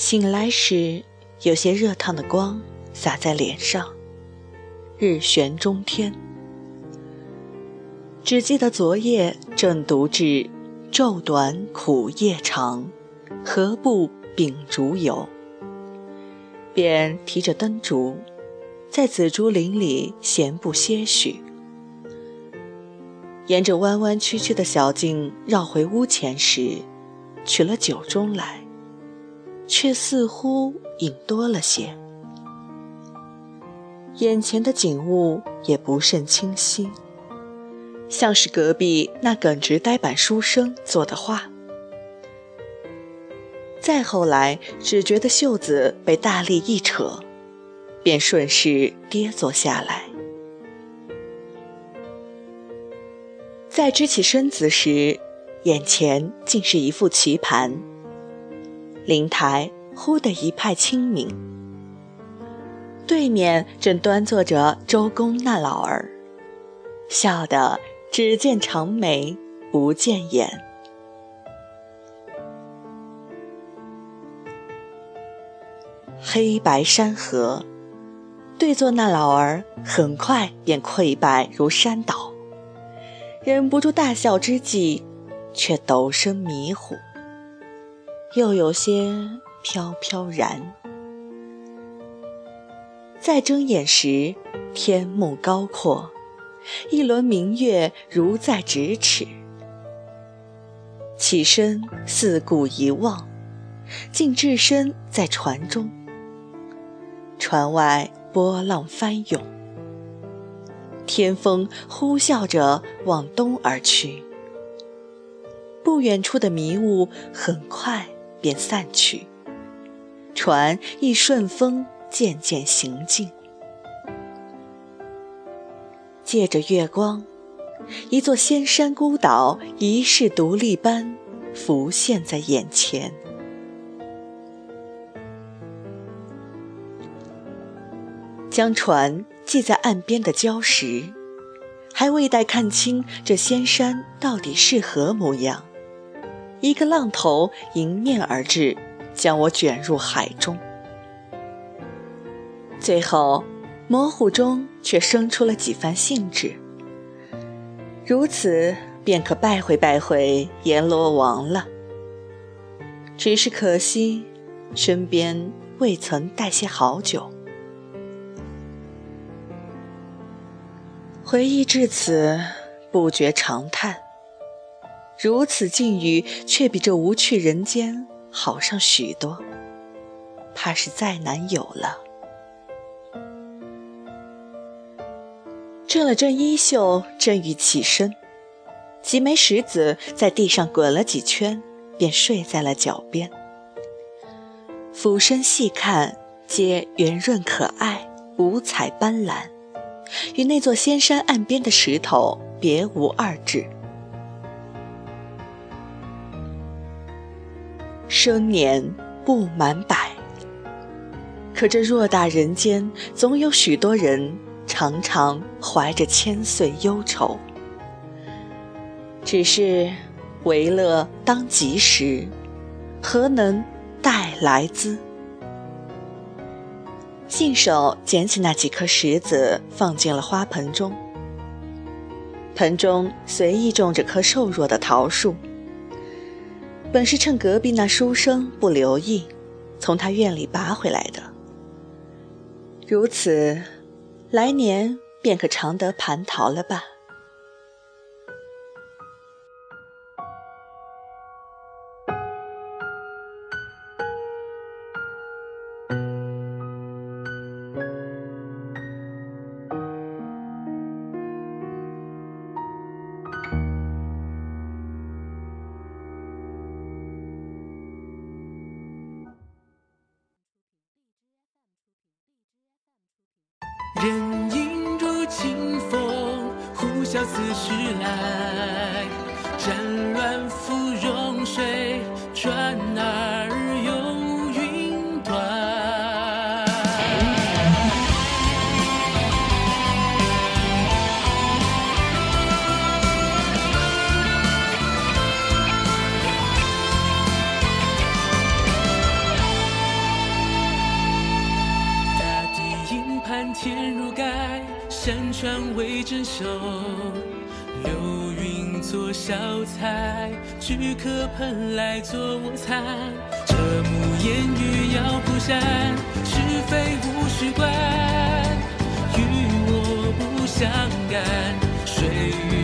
醒来时，有些热烫的光洒在脸上，日悬中天。只记得昨夜正读至“昼短苦夜长，何不秉烛游”，便提着灯烛，在紫竹林里闲步些许。沿着弯弯曲曲的小径绕回屋前时，取了酒盅来。却似乎隐多了些，眼前的景物也不甚清晰，像是隔壁那耿直呆板书生作的画。再后来，只觉得袖子被大力一扯，便顺势跌坐下来。再支起身子时，眼前竟是一副棋盘。灵台忽的一派清明，对面正端坐着周公那老儿，笑得只见长眉不见眼。黑白山河，对坐那老儿很快便溃败如山倒，忍不住大笑之际，却陡生迷糊。又有些飘飘然。再睁眼时，天幕高阔，一轮明月如在咫尺。起身四顾一望，竟置身在船中。船外波浪翻涌，天风呼啸着往东而去。不远处的迷雾很快。便散去，船亦顺风渐渐行进。借着月光，一座仙山孤岛遗世独立般浮现在眼前。将船系在岸边的礁石，还未待看清这仙山到底是何模样。一个浪头迎面而至，将我卷入海中。最后，模糊中却生出了几番兴致。如此，便可拜会拜会阎罗王了。只是可惜，身边未曾带些好酒。回忆至此，不觉长叹。如此境遇，却比这无趣人间好上许多。怕是再难有了。正了正衣袖，正欲起身，几枚石子在地上滚了几圈，便睡在了脚边。俯身细看，皆圆润可爱，五彩斑斓，与那座仙山岸边的石头别无二致。生年不满百，可这偌大人间，总有许多人常常怀着千岁忧愁。只是为乐当及时，何能待来兹？信手捡起那几颗石子，放进了花盆中。盆中随意种着棵瘦弱的桃树。本是趁隔壁那书生不留意，从他院里拔回来的。如此，来年便可常得蟠桃了吧。何时来，为珍守，流云做小菜，巨客盆来做我餐。这幕烟雨遥不散，是非无需管，与我不相干。水。